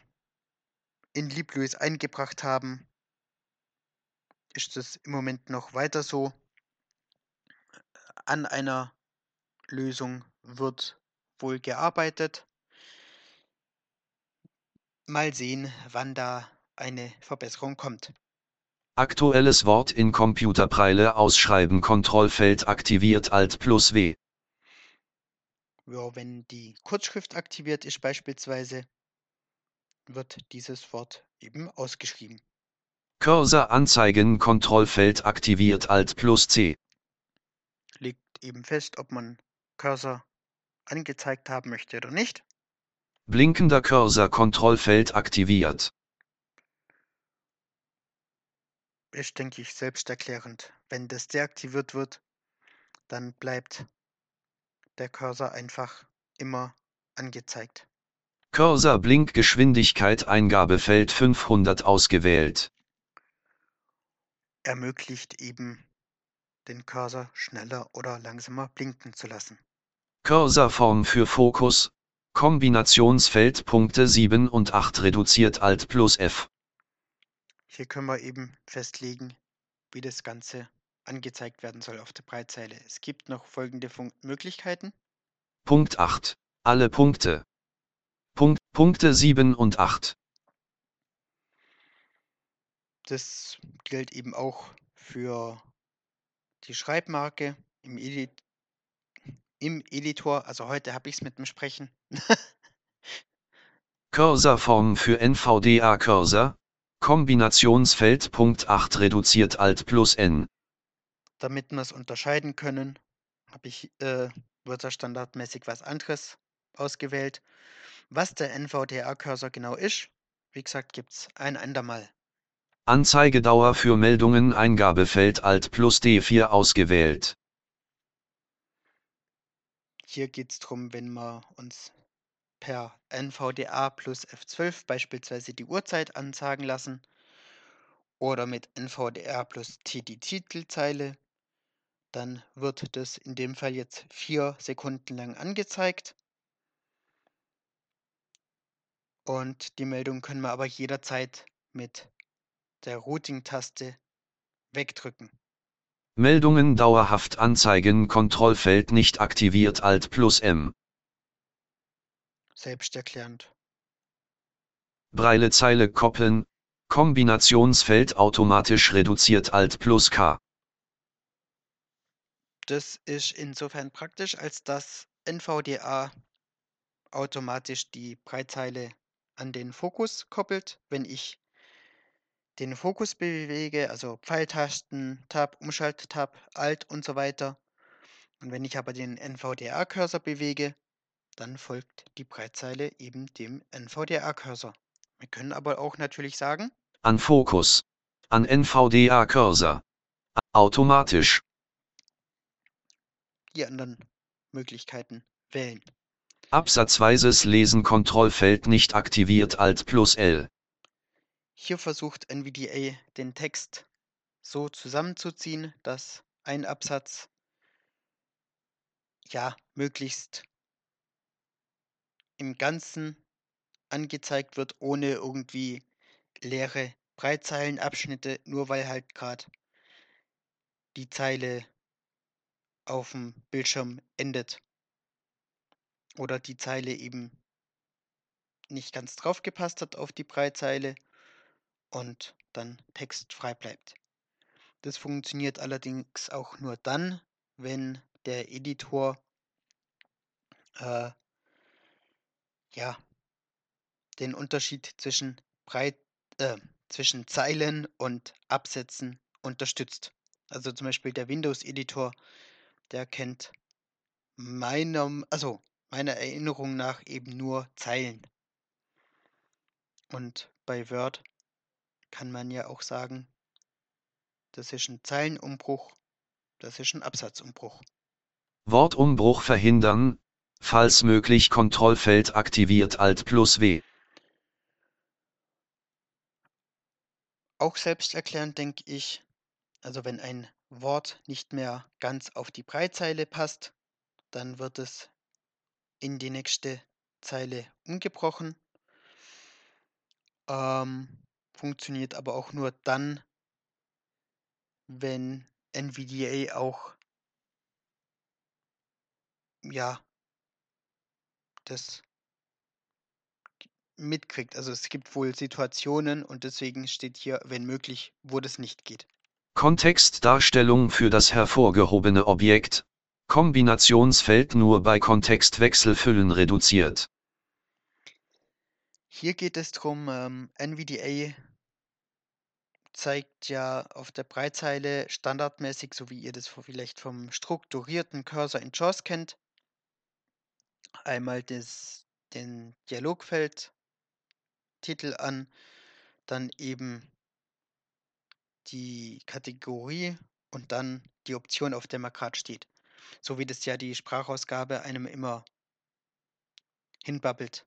in LibLouis eingebracht haben, ist es im Moment noch weiter so. An einer Lösung wird wohl gearbeitet. Mal sehen, wann da eine Verbesserung kommt. Aktuelles Wort in Computerpreile ausschreiben Kontrollfeld aktiviert Alt plus W. Ja, wenn die Kurzschrift aktiviert ist beispielsweise, wird dieses Wort eben ausgeschrieben. Cursor anzeigen Kontrollfeld aktiviert Alt plus C. Legt eben fest, ob man Cursor angezeigt haben möchte oder nicht. Blinkender Cursor Kontrollfeld aktiviert. Ist, denke ich, selbsterklärend. Wenn das deaktiviert wird, dann bleibt der Cursor einfach immer angezeigt. Cursor Blinkgeschwindigkeit Eingabefeld 500 ausgewählt. Ermöglicht eben den Cursor schneller oder langsamer blinken zu lassen. Cursorform für Fokus, Kombinationsfeld Punkte 7 und 8 reduziert Alt plus F. Hier können wir eben festlegen, wie das Ganze angezeigt werden soll auf der Breitzeile. Es gibt noch folgende Fun Möglichkeiten. Punkt 8. Alle Punkte. Punkt, Punkte 7 und 8. Das gilt eben auch für die Schreibmarke im, Edit im Editor. Also heute habe ich es mit dem Sprechen. *laughs* Cursorform für NVDA Cursor. Kombinationsfeld Punkt 8 reduziert Alt plus N. Damit wir es unterscheiden können, habe ich äh, Wörter standardmäßig was anderes ausgewählt. Was der NVDA-Cursor genau ist, wie gesagt, gibt es ein andermal. Anzeigedauer für Meldungen Eingabefeld Alt plus D4 ausgewählt. Hier geht es darum, wenn wir uns per NVDA plus F12 beispielsweise die Uhrzeit ansagen lassen oder mit NVDA plus T die Titelzeile, dann wird das in dem Fall jetzt vier Sekunden lang angezeigt. Und die Meldung können wir aber jederzeit mit der Routing-Taste wegdrücken. Meldungen dauerhaft anzeigen Kontrollfeld nicht aktiviert Alt plus M. Selbsterklärend. Breilezeile koppeln, Kombinationsfeld automatisch reduziert Alt plus K. Das ist insofern praktisch, als dass NVDA automatisch die Breitzeile an den Fokus koppelt, wenn ich den Fokus bewege, also Pfeiltasten, Tab, Umschalt-Tab, Alt und so weiter. Und wenn ich aber den NVDA-Cursor bewege, dann folgt die Breitzeile eben dem NVDA-Cursor. Wir können aber auch natürlich sagen, An Fokus. An NVDA-Cursor. Automatisch. die anderen Möglichkeiten wählen. Absatzweises Lesen Kontrollfeld nicht aktiviert Alt plus L. Hier versucht NVDA den Text so zusammenzuziehen, dass ein Absatz ja möglichst im Ganzen angezeigt wird, ohne irgendwie leere Breitzeilenabschnitte, nur weil halt gerade die Zeile auf dem Bildschirm endet oder die Zeile eben nicht ganz drauf gepasst hat auf die Breitzeile und dann Text frei bleibt. Das funktioniert allerdings auch nur dann, wenn der Editor äh, ja, den Unterschied zwischen Breit, äh, zwischen Zeilen und Absätzen unterstützt. Also zum Beispiel der Windows-Editor, der kennt meinem, also meiner Erinnerung nach eben nur Zeilen. Und bei Word kann man ja auch sagen, das ist ein Zeilenumbruch, das ist ein Absatzumbruch. Wortumbruch verhindern. Falls möglich Kontrollfeld aktiviert Alt plus W. Auch selbsterklärend denke ich, also wenn ein Wort nicht mehr ganz auf die Breitzeile passt, dann wird es in die nächste Zeile umgebrochen. Ähm, funktioniert aber auch nur dann, wenn NVDA auch ja das mitkriegt. Also es gibt wohl Situationen und deswegen steht hier, wenn möglich, wo das nicht geht. Kontextdarstellung für das hervorgehobene Objekt. Kombinationsfeld nur bei Kontextwechsel füllen reduziert. Hier geht es darum, ähm, NVDA zeigt ja auf der Breitzeile standardmäßig, so wie ihr das vielleicht vom strukturierten Cursor in JAWS kennt, einmal das, den Dialogfeld Titel an, dann eben die Kategorie und dann die Option, auf der man gerade steht. So wie das ja die Sprachausgabe einem immer hinbabbelt,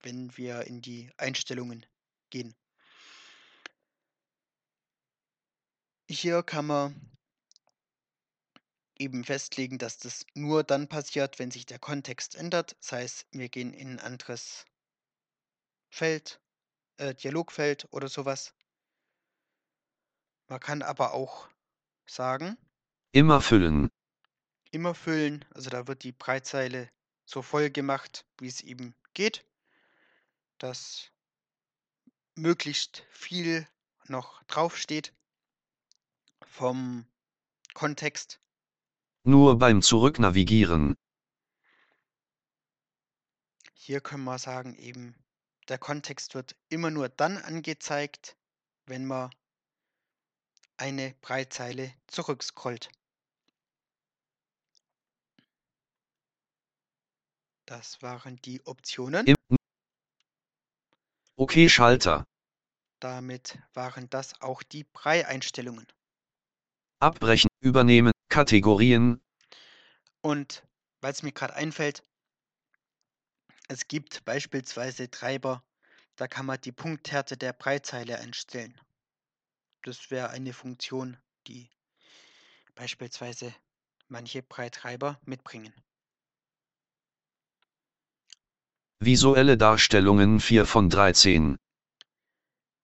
wenn wir in die Einstellungen gehen. Hier kann man eben festlegen, dass das nur dann passiert, wenn sich der Kontext ändert. Das heißt, wir gehen in ein anderes Feld, äh, Dialogfeld oder sowas. Man kann aber auch sagen, Immer füllen. immer füllen. Also da wird die Breitzeile so voll gemacht, wie es eben geht, dass möglichst viel noch draufsteht vom Kontext. Nur beim Zurücknavigieren. Hier können wir sagen, eben der Kontext wird immer nur dann angezeigt, wenn man eine Breitzeile zurückscrollt. Das waren die Optionen. Im OK Schalter. Damit waren das auch die Brei-Einstellungen. Abbrechen, übernehmen, Kategorien. Und weil es mir gerade einfällt, es gibt beispielsweise Treiber, da kann man die Punkthärte der Breitzeile einstellen. Das wäre eine Funktion, die beispielsweise manche Breittreiber mitbringen. Visuelle Darstellungen 4 von 13.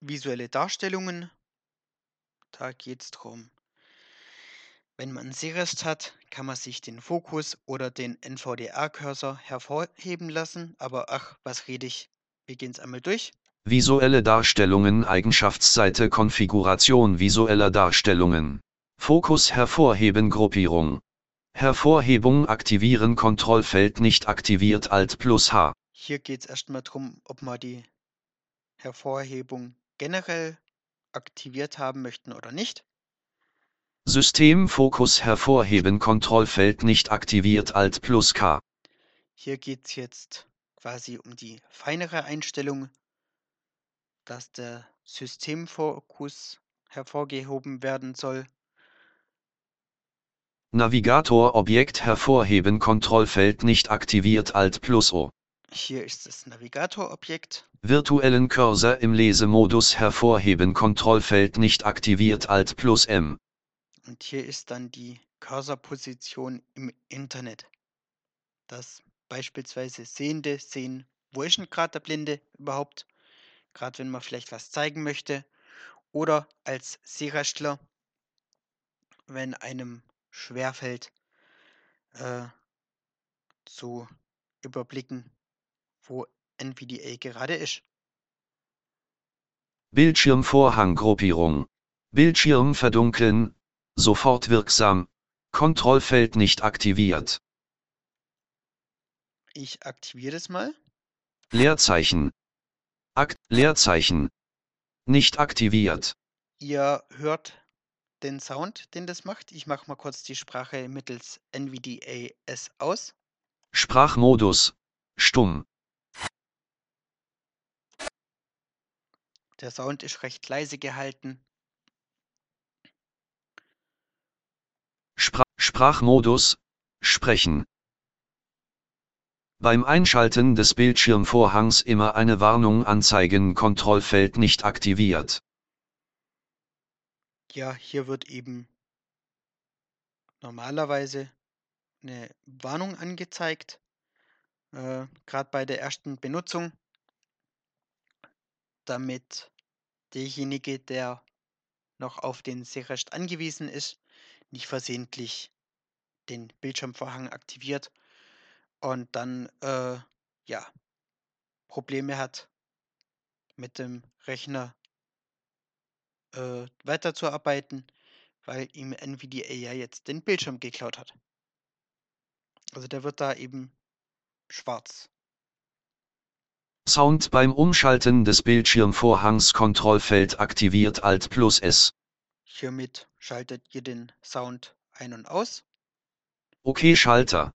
Visuelle Darstellungen, da geht es darum. Wenn man Serest hat, kann man sich den Fokus oder den NVDA-Cursor hervorheben lassen, aber ach, was rede ich? Wir gehen es einmal durch. Visuelle Darstellungen Eigenschaftsseite Konfiguration visueller Darstellungen. Fokus hervorheben Gruppierung. Hervorhebung aktivieren Kontrollfeld nicht aktiviert Alt plus H. Hier geht es erstmal darum, ob wir die Hervorhebung generell aktiviert haben möchten oder nicht. Systemfokus hervorheben Kontrollfeld nicht aktiviert Alt plus K. Hier geht es jetzt quasi um die feinere Einstellung, dass der Systemfokus hervorgehoben werden soll. Navigator Objekt hervorheben Kontrollfeld nicht aktiviert Alt plus O. Hier ist das Navigator-Objekt. Virtuellen Cursor im Lesemodus hervorheben Kontrollfeld nicht aktiviert Alt plus M. Und hier ist dann die Cursor-Position im Internet. Dass beispielsweise Sehende sehen, wo ist denn gerade der Blinde überhaupt? Gerade wenn man vielleicht was zeigen möchte. Oder als Sehrestler, wenn einem schwerfällt, äh, zu überblicken, wo NVDA gerade ist. Bildschirmvorhanggruppierung. Bildschirm verdunkeln, sofort wirksam, Kontrollfeld nicht aktiviert. Ich aktiviere das mal. Leerzeichen. Akt Leerzeichen. Nicht aktiviert. Ihr hört den Sound, den das macht. Ich mache mal kurz die Sprache mittels NVDA-S aus. Sprachmodus. Stumm. Der Sound ist recht leise gehalten. Sprachmodus. Sprechen. Beim Einschalten des Bildschirmvorhangs immer eine Warnung anzeigen Kontrollfeld nicht aktiviert. Ja, hier wird eben normalerweise eine Warnung angezeigt. Äh, Gerade bei der ersten Benutzung, damit derjenige, der noch auf den Serest angewiesen ist, nicht versehentlich den Bildschirmvorhang aktiviert und dann äh, ja Probleme hat mit dem Rechner äh, weiterzuarbeiten, weil ihm NVDA ja jetzt den Bildschirm geklaut hat. Also der wird da eben schwarz. Sound beim Umschalten des Bildschirmvorhangs Kontrollfeld aktiviert Alt plus S. Hiermit schaltet ihr den Sound ein und aus. OK Schalter.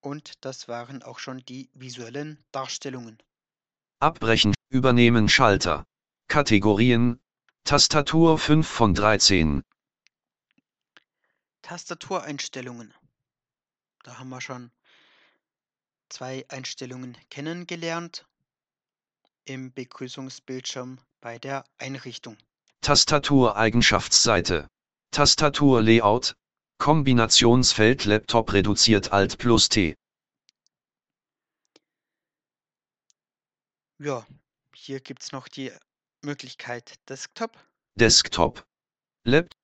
Und das waren auch schon die visuellen Darstellungen. Abbrechen, übernehmen Schalter. Kategorien. Tastatur 5 von 13. Tastatureinstellungen. Da haben wir schon zwei Einstellungen kennengelernt im Begrüßungsbildschirm bei der Einrichtung. Tastatur-Eigenschaftsseite. Tastatur-Layout. Kombinationsfeld Laptop reduziert Alt plus T. Ja, hier gibt es noch die Möglichkeit Desktop Desktop. Lap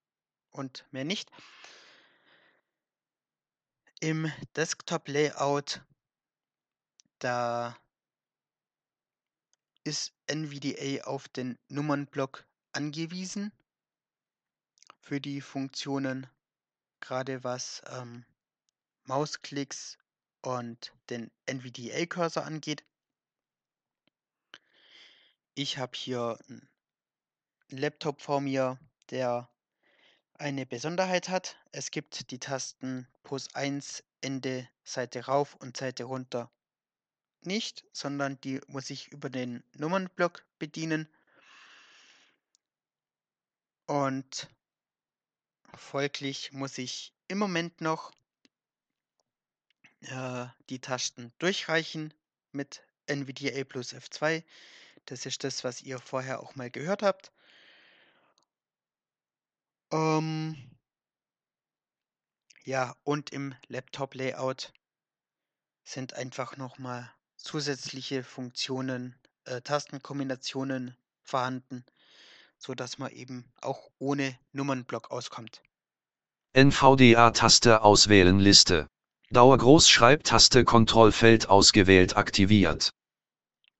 und mehr nicht. Im Desktop-Layout, da ist NVDA auf den Nummernblock angewiesen für die Funktionen, gerade was ähm, Mausklicks und den NVDA-Cursor angeht. Ich habe hier einen Laptop vor mir, der eine Besonderheit hat. Es gibt die Tasten plus 1 Ende Seite rauf und Seite runter nicht, sondern die muss ich über den Nummernblock bedienen. Und folglich muss ich im Moment noch äh, die Tasten durchreichen mit NVDA plus F2. Das ist das, was ihr vorher auch mal gehört habt. Ähm, ja, und im Laptop-Layout sind einfach nochmal zusätzliche Funktionen, äh, Tastenkombinationen vorhanden, sodass man eben auch ohne Nummernblock auskommt. NVDA-Taste auswählen Liste. Dauergroßschreibtaste Kontrollfeld ausgewählt aktiviert.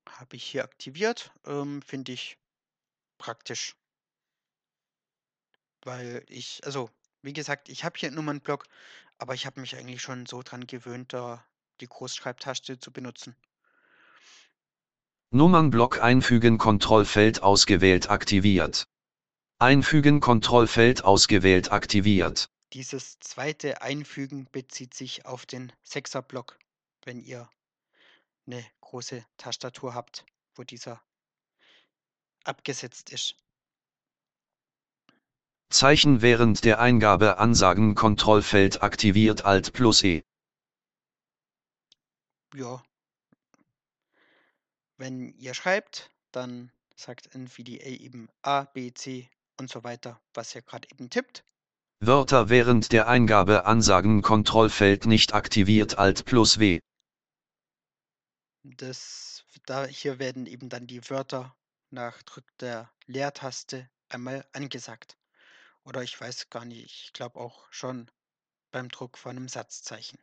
Habe ich hier aktiviert, ähm, finde ich praktisch. Weil ich, also wie gesagt, ich habe hier einen Nummernblock, aber ich habe mich eigentlich schon so dran gewöhnt, da die Großschreibtaste zu benutzen. Nummernblock einfügen Kontrollfeld ausgewählt aktiviert. Einfügen Kontrollfeld ausgewählt aktiviert. Dieses zweite Einfügen bezieht sich auf den Sechserblock, wenn ihr eine große Tastatur habt, wo dieser abgesetzt ist. Zeichen während der Eingabe ansagen Kontrollfeld aktiviert Alt plus E. Ja. Wenn ihr schreibt, dann sagt NVDA eben A, B, C und so weiter, was ihr gerade eben tippt. Wörter während der Eingabe ansagen Kontrollfeld nicht aktiviert Alt plus W. Das, da hier werden eben dann die Wörter nach Drück der Leertaste einmal angesagt. Oder ich weiß gar nicht, ich glaube auch schon beim Druck von einem Satzzeichen.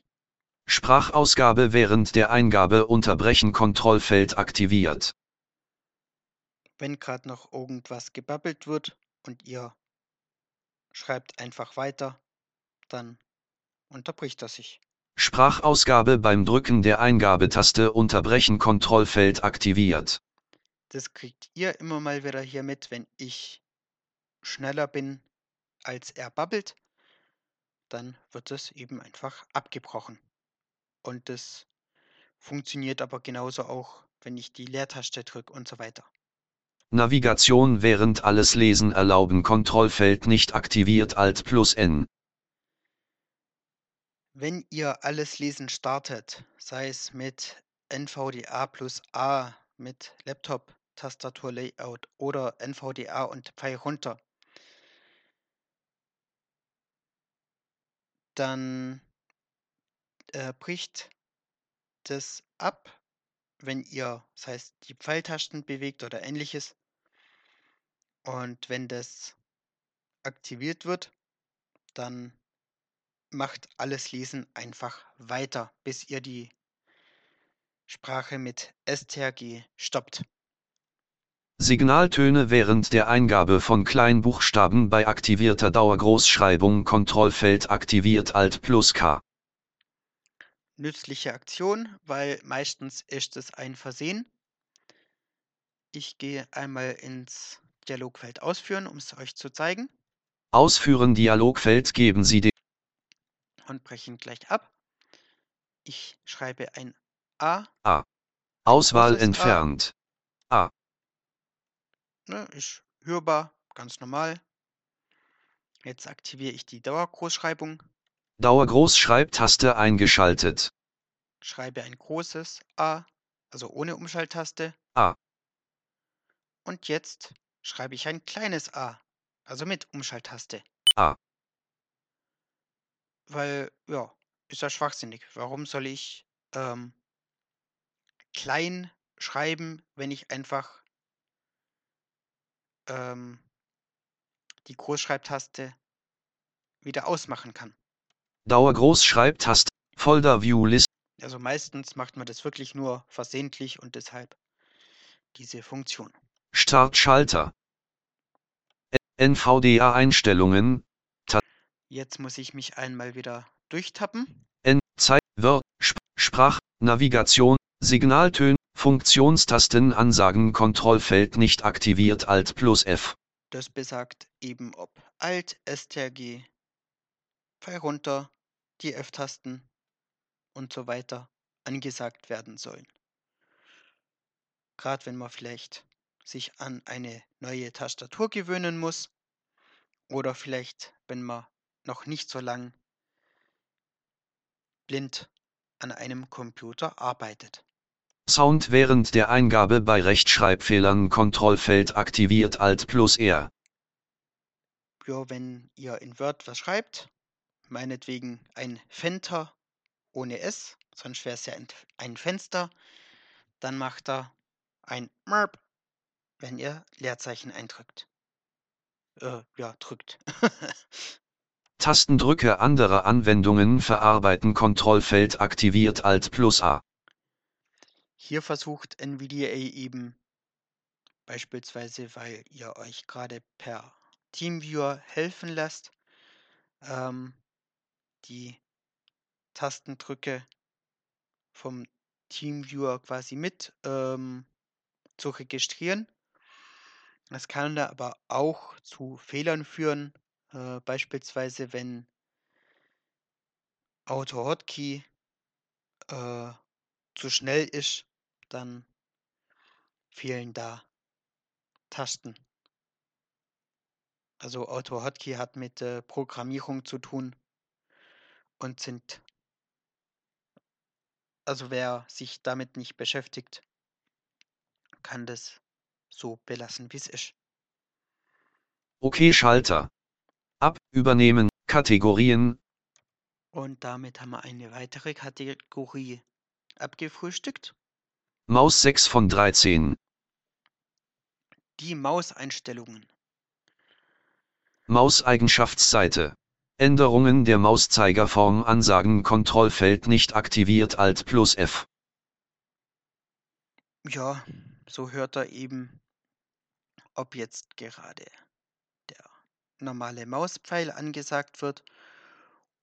Sprachausgabe während der Eingabe unterbrechen Kontrollfeld aktiviert. Wenn gerade noch irgendwas gebabbelt wird und ihr schreibt einfach weiter, dann unterbricht er sich. Sprachausgabe beim Drücken der Eingabetaste unterbrechen Kontrollfeld aktiviert. Das kriegt ihr immer mal wieder hier mit, wenn ich schneller bin, als er babbelt, dann wird es eben einfach abgebrochen. Und das funktioniert aber genauso auch, wenn ich die Leertaste drücke und so weiter. Navigation während alles Lesen erlauben Kontrollfeld nicht aktiviert Alt plus N. Wenn ihr alles Lesen startet, sei es mit NVDA plus A, mit Laptop-Tastatur-Layout oder NVDA und Pfeil runter, dann äh, bricht das ab, wenn ihr, das heißt, die Pfeiltasten bewegt oder ähnliches. Und wenn das aktiviert wird, dann macht alles Lesen einfach weiter, bis ihr die Sprache mit STRG stoppt. Signaltöne während der Eingabe von Kleinbuchstaben bei aktivierter Dauergroßschreibung Kontrollfeld aktiviert Alt plus K. Nützliche Aktion, weil meistens ist es ein Versehen. Ich gehe einmal ins Dialogfeld ausführen, um es euch zu zeigen. Ausführen Dialogfeld geben Sie den und brechen gleich ab. Ich schreibe ein A. A. Auswahl großes A. entfernt. A. Ne, ist hörbar, ganz normal. Jetzt aktiviere ich die Dauergroßschreibung, Dauergroßschreibtaste eingeschaltet. schreibe ein großes A, also ohne Umschalttaste. A. Und jetzt schreibe ich ein kleines A, also mit Umschalttaste. A. Weil, ja, ist ja schwachsinnig. Warum soll ich ähm, klein schreiben, wenn ich einfach ähm, die Großschreibtaste wieder ausmachen kann? Dauergroßschreibtaste. Folder View List. Also meistens macht man das wirklich nur versehentlich und deshalb diese Funktion. Startschalter. NVDA Einstellungen. Jetzt muss ich mich einmal wieder durchtappen. N. Zeit. Word. Sp Sprach. Navigation. Signaltöne. Funktionstasten Ansagen Kontrollfeld nicht aktiviert Alt plus F. Das besagt eben, ob Alt, STRG, Pfeil runter, die F-Tasten und so weiter angesagt werden sollen. gerade wenn man vielleicht sich an eine neue Tastatur gewöhnen muss oder vielleicht, wenn man noch nicht so lang blind an einem Computer arbeitet. Sound während der Eingabe bei Rechtschreibfehlern Kontrollfeld aktiviert Alt plus R. Ja, wenn ihr in Word was schreibt, meinetwegen ein Fenter ohne S, sonst wäre es ja ein, ein Fenster, dann macht er ein Merp, wenn ihr Leerzeichen eindrückt. Äh, ja, drückt. *laughs* Tastendrücke anderer Anwendungen verarbeiten Kontrollfeld aktiviert Alt plus A. Hier versucht NVDA eben beispielsweise, weil ihr euch gerade per Teamviewer helfen lasst, ähm, die Tastendrücke vom Teamviewer quasi mit ähm, zu registrieren. Das kann da aber auch zu Fehlern führen, äh, beispielsweise wenn Auto-Hotkey äh, zu schnell ist, dann fehlen da Tasten. Also Auto-Hotkey hat mit äh, Programmierung zu tun und sind, also wer sich damit nicht beschäftigt, kann das so belassen, wie es ist. Okay Schalter. Ab, übernehmen, Kategorien, Und damit haben wir eine weitere Kategorie abgefrühstückt. Maus 6 von 13, Die Mauseinstellungen. Mauseigenschaftsseite. Änderungen der Mauszeigerform Ansagen Kontrollfeld nicht aktiviert Alt plus F. Ja, so hört er eben, ob jetzt gerade der normale Mauspfeil angesagt wird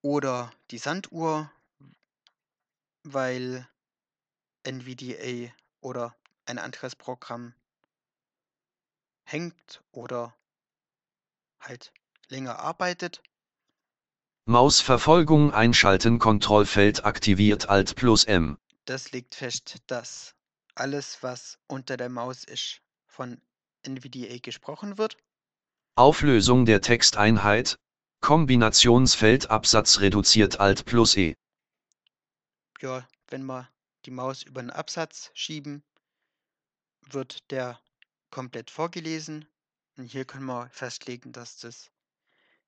oder die Sanduhr, weil NVDA oder ein anderes Programm hängt oder halt länger arbeitet. Mausverfolgung einschalten Kontrollfeld aktiviert Alt plus M. Das legt fest, dass alles, was unter der Maus ist, von NVDA gesprochen wird. Auflösung der Texteinheit. Kombinationsfeld Absatz reduziert Alt plus E. Ja, wenn wir die Maus über den Absatz schieben, wird der komplett vorgelesen. Und hier können wir festlegen, dass das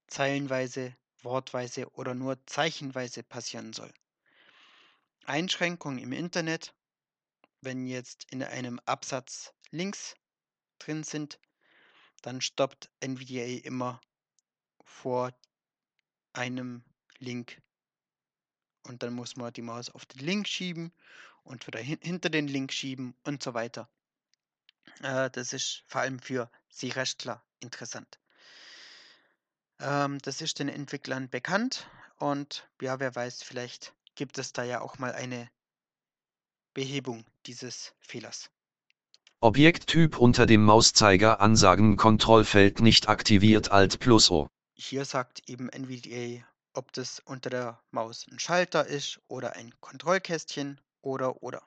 zeilenweise, wortweise oder nur zeichenweise passieren soll. Einschränkung im Internet, wenn jetzt in einem Absatz Links drin sind, dann stoppt NVDA immer vor einem Link. Und dann muss man die Maus auf den Link schieben und wieder hin hinter den Link schieben und so weiter. Äh, das ist vor allem für Sie-Rechtler interessant. Ähm, das ist den Entwicklern bekannt und ja, wer weiß, vielleicht gibt es da ja auch mal eine Behebung dieses Fehlers. Objekttyp unter dem Mauszeiger Ansagen Kontrollfeld nicht aktiviert Alt plus O. Hier sagt eben NVDA, ob das unter der Maus ein Schalter ist oder ein Kontrollkästchen oder oder.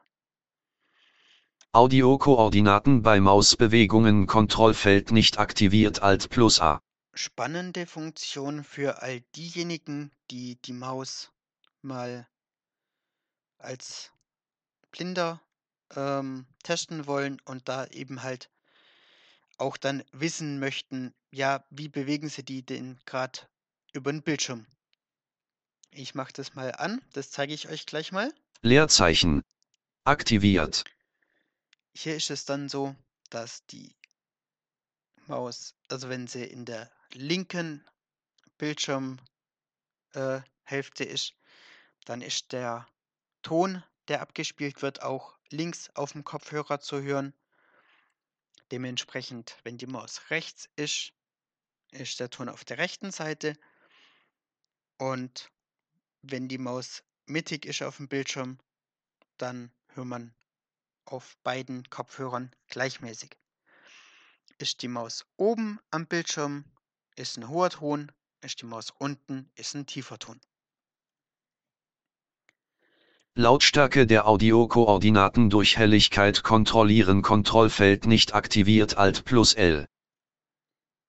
Audiokoordinaten bei Mausbewegungen Kontrollfeld nicht aktiviert Alt plus A. Spannende Funktion für all diejenigen, die die Maus mal als Blinder ähm, testen wollen und da eben halt auch dann wissen möchten, ja, wie bewegen sie die denn gerade über den Bildschirm. Ich mache das mal an, das zeige ich euch gleich mal. Leerzeichen. Aktiviert. Hier ist es dann so, dass die Maus, also wenn sie in der linken Bildschirmhälfte äh, ist, dann ist der Ton, der abgespielt wird, auch links auf dem Kopfhörer zu hören. Dementsprechend, wenn die Maus rechts ist, ist der Ton auf der rechten Seite. Und wenn die Maus mittig ist auf dem Bildschirm, dann hört man auf beiden Kopfhörern gleichmäßig. Ist die Maus oben am Bildschirm, ist ein hoher Ton, ist die Maus unten, ist ein tiefer Ton. Lautstärke der Audiokoordinaten durch Helligkeit kontrollieren Kontrollfeld nicht aktiviert Alt plus L.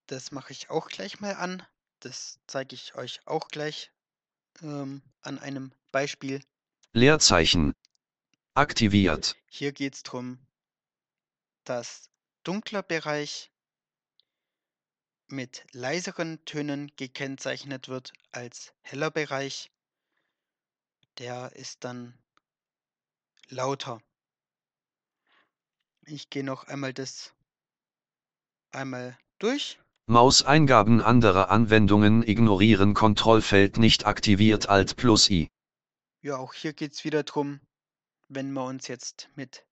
Das mache ich auch gleich mal an. Das zeige ich euch auch gleich ähm, an einem Beispiel. Leerzeichen. Aktiviert. Hier geht es darum, dass dunkler Bereich mit leiseren Tönen gekennzeichnet wird als heller Bereich. Der ist dann lauter. Ich gehe noch einmal das einmal durch. Mauseingaben anderer Anwendungen ignorieren Kontrollfeld nicht aktiviert Alt plus I. Ja, auch hier geht es wieder darum, wenn wir uns jetzt mit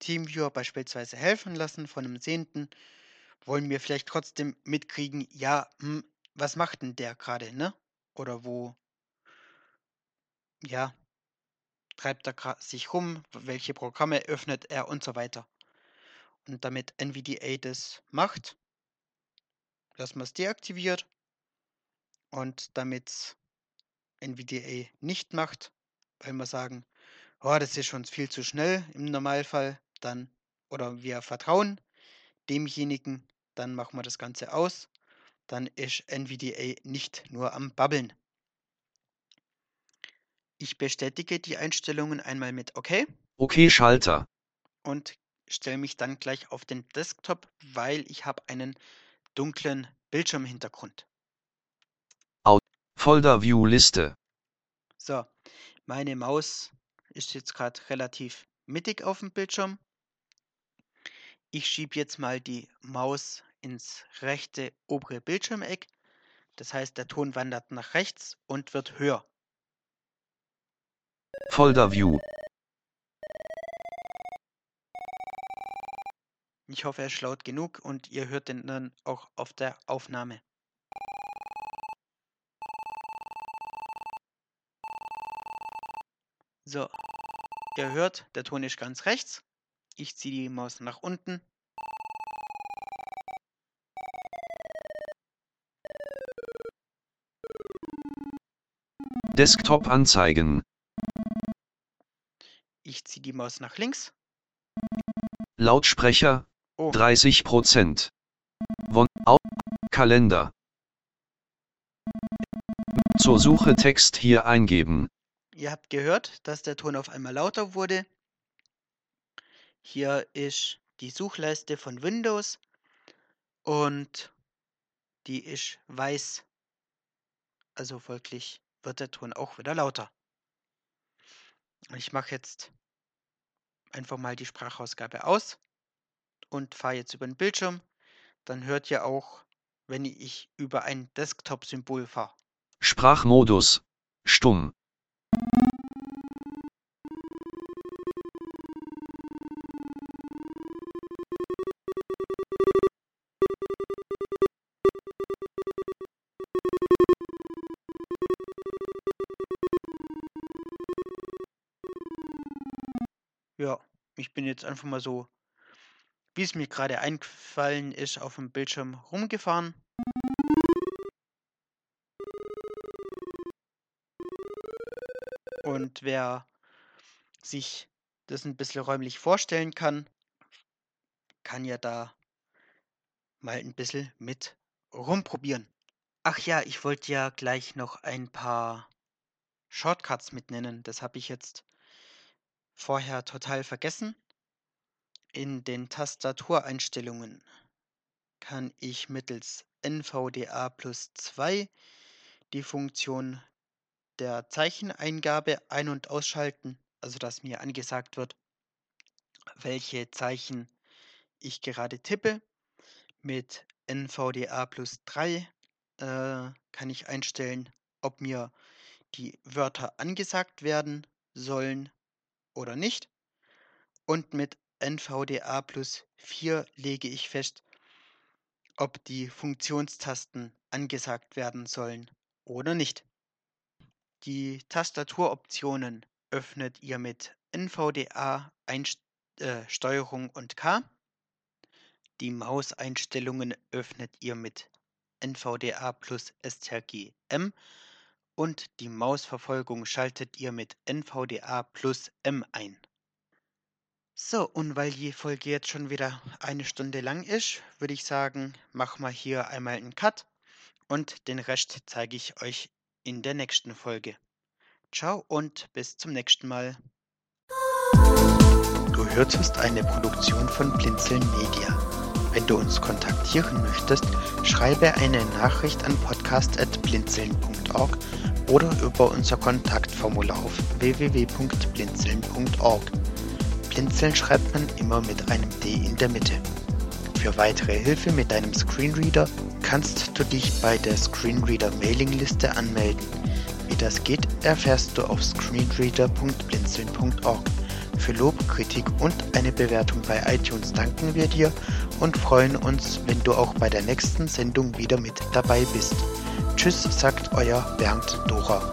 Teamviewer beispielsweise helfen lassen von einem Sehenden, wollen wir vielleicht trotzdem mitkriegen, ja, hm, was macht denn der gerade, ne? Oder wo, ja, treibt er sich rum, welche Programme öffnet er und so weiter. Und damit NVDA das macht, lassen wir es deaktiviert. Und damit NVDA nicht macht, weil wir sagen, oh, das ist schon viel zu schnell im Normalfall, dann, oder wir vertrauen demjenigen, dann machen wir das Ganze aus. Dann ist NVDA nicht nur am Babbeln. Ich bestätige die Einstellungen einmal mit OK Okay Schalter. und stelle mich dann gleich auf den Desktop, weil ich habe einen dunklen Bildschirmhintergrund. Folder View Liste. So, meine Maus ist jetzt gerade relativ mittig auf dem Bildschirm. Ich schiebe jetzt mal die Maus ins rechte obere Bildschirmeck. Das heißt, der Ton wandert nach rechts und wird höher. Folder View. Ich hoffe, er ist laut genug und ihr hört den dann auch auf der Aufnahme. So, ihr hört, der Ton ist ganz rechts. Ich ziehe die Maus nach unten. Desktop anzeigen. Ich ziehe die Maus nach links. Lautsprecher. Oh, 30%. Won Au Kalender. Zur Suche Text hier eingeben. ihr habt gehört, dass der Ton auf einmal lauter wurde. Hier ist die Suchleiste von Windows und die ist weiß. Also folglich wird der Ton auch wieder lauter. Ich mache jetzt einfach mal die Sprachausgabe aus und fahre jetzt über den Bildschirm. Dann hört ihr auch, wenn ich über ein Desktop-Symbol fahre. Sprachmodus. Stumm. Bin jetzt einfach mal so, wie es mir gerade eingefallen ist, auf dem Bildschirm rumgefahren. Und wer sich das ein bisschen räumlich vorstellen kann, kann ja da mal ein bisschen mit rumprobieren. Ach ja, ich wollte ja gleich noch ein paar Shortcuts mitnennen. Das habe ich jetzt vorher total vergessen. In den Tastatureinstellungen kann ich mittels NVDA plus 2 die Funktion der Zeicheneingabe ein- und ausschalten, also dass mir angesagt wird, welche Zeichen ich gerade tippe. Mit NVDA plus 3 äh, kann ich einstellen, ob mir die Wörter angesagt werden sollen oder nicht. Und mit NVDA plus 4 lege ich fest, ob die Funktionstasten angesagt werden sollen oder nicht. Die Tastaturoptionen öffnet ihr mit NVDA Einst äh, Steuerung und K. Die Mauseinstellungen öffnet ihr mit NVDA plus STRG M und die Mausverfolgung schaltet ihr mit NVDA plus M ein. So, und weil die Folge jetzt schon wieder eine Stunde lang ist, würde ich sagen, machen wir hier einmal einen Cut und den Rest zeige ich euch in der nächsten Folge. Ciao und bis zum nächsten Mal. Du hörtest eine Produktion von Blinzeln Media. Wenn du uns kontaktieren möchtest, schreibe eine Nachricht an podcast.blinzeln.org oder über unser Kontaktformular auf www.blinzeln.org. Blinzeln schreibt man immer mit einem D in der Mitte. Für weitere Hilfe mit deinem Screenreader kannst du dich bei der Screenreader Mailingliste anmelden. Wie das geht, erfährst du auf screenreader.blinzeln.org. Für Lob, Kritik und eine Bewertung bei iTunes danken wir dir und freuen uns, wenn du auch bei der nächsten Sendung wieder mit dabei bist. Tschüss, sagt euer Bernd Dora.